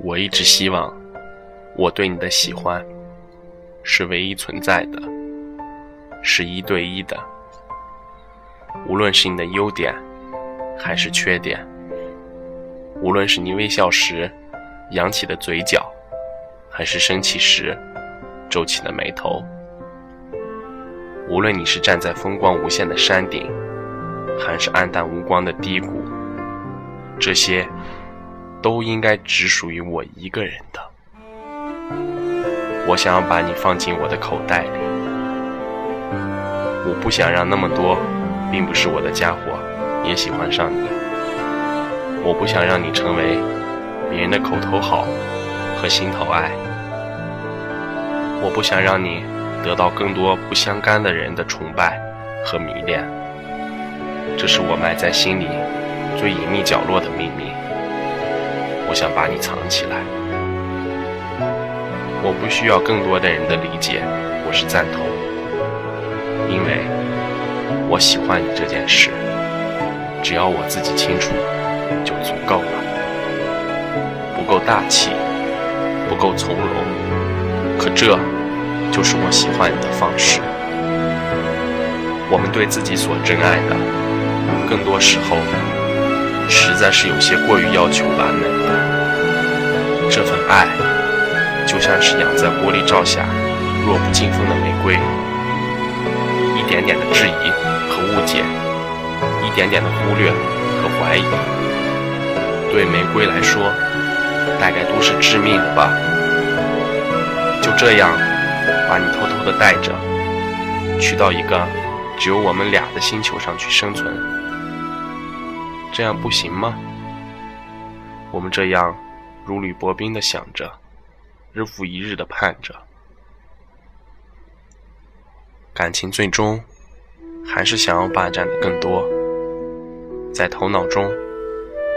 我一直希望，我对你的喜欢是唯一存在的，是一对一的。无论是你的优点，还是缺点；无论是你微笑时扬起的嘴角，还是生气时皱起的眉头；无论你是站在风光无限的山顶，还是黯淡无光的低谷，这些。都应该只属于我一个人的。我想要把你放进我的口袋里，我不想让那么多并不是我的家伙也喜欢上你。我不想让你成为别人的口头好和心头爱。我不想让你得到更多不相干的人的崇拜和迷恋。这是我埋在心里最隐秘角落的秘密。我想把你藏起来，我不需要更多的人的理解，我是赞同，因为我喜欢你这件事，只要我自己清楚就足够了。不够大气，不够从容，可这就是我喜欢你的方式。我们对自己所珍爱的，更多时候。实在是有些过于要求完美了。这份爱，就像是养在玻璃罩下、弱不禁风的玫瑰，一点点的质疑和误解，一点点的忽略和怀疑，对玫瑰来说，大概都是致命的吧。就这样，把你偷偷的带着，去到一个只有我们俩的星球上去生存。这样不行吗？我们这样如履薄冰的想着，日复一日的盼着，感情最终还是想要霸占的更多。在头脑中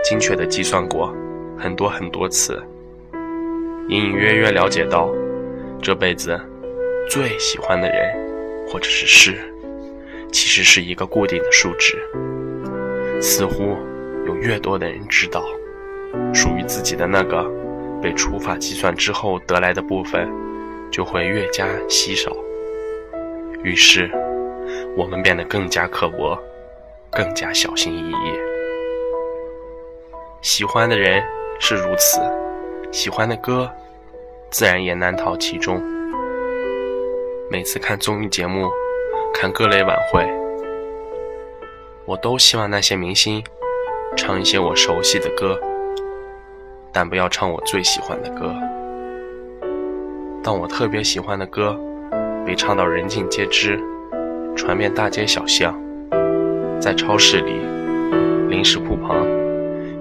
精确的计算过很多很多次，隐隐约约了解到，这辈子最喜欢的人或者是事，其实是一个固定的数值，似乎。有越多的人知道，属于自己的那个被除法计算之后得来的部分，就会越加稀少。于是，我们变得更加刻薄，更加小心翼翼。喜欢的人是如此，喜欢的歌，自然也难逃其中。每次看综艺节目，看各类晚会，我都希望那些明星。唱一些我熟悉的歌，但不要唱我最喜欢的歌。当我特别喜欢的歌被唱到人尽皆知，传遍大街小巷，在超市里、零食铺旁、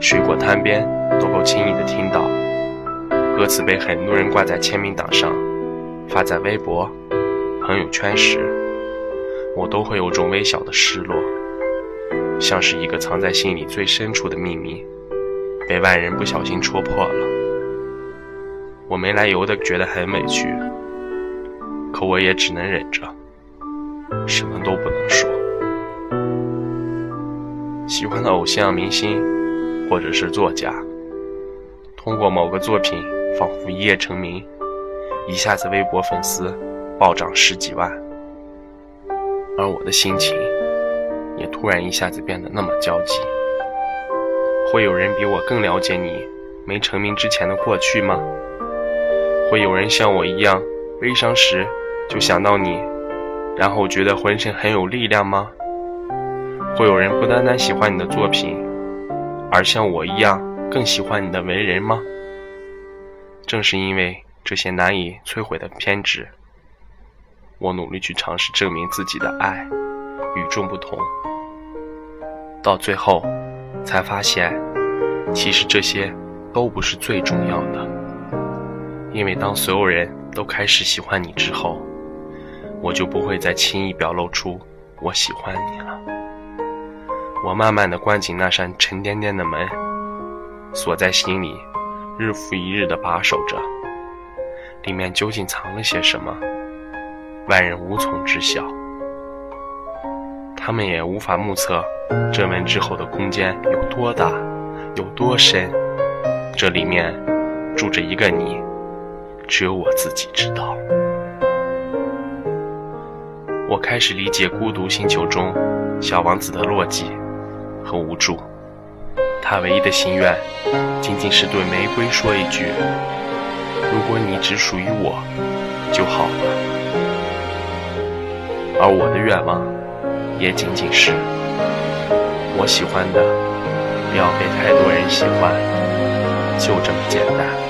水果摊边都够轻易的听到，歌词被很多人挂在签名档上，发在微博、朋友圈时，我都会有种微小的失落。像是一个藏在心里最深处的秘密，被外人不小心戳破了。我没来由的觉得很委屈，可我也只能忍着，什么都不能说。喜欢的偶像明星，或者是作家，通过某个作品仿佛一夜成名，一下子微博粉丝暴涨十几万，而我的心情。也突然一下子变得那么焦急。会有人比我更了解你没成名之前的过去吗？会有人像我一样悲伤时就想到你，然后觉得浑身很有力量吗？会有人不单单喜欢你的作品，而像我一样更喜欢你的为人吗？正是因为这些难以摧毁的偏执，我努力去尝试证明自己的爱与众不同。到最后，才发现，其实这些都不是最重要的。因为当所有人都开始喜欢你之后，我就不会再轻易表露出我喜欢你了。我慢慢的关紧那扇沉甸甸的门，锁在心里，日复一日的把守着。里面究竟藏了些什么，外人无从知晓。他们也无法目测这门之后的空间有多大，有多深。这里面住着一个你，只有我自己知道。我开始理解孤独星球中小王子的落寂和无助。他唯一的心愿，仅仅是对玫瑰说一句：“如果你只属于我，就好了。”而我的愿望，也仅仅是：我喜欢的，不要被太多人喜欢，就这么简单。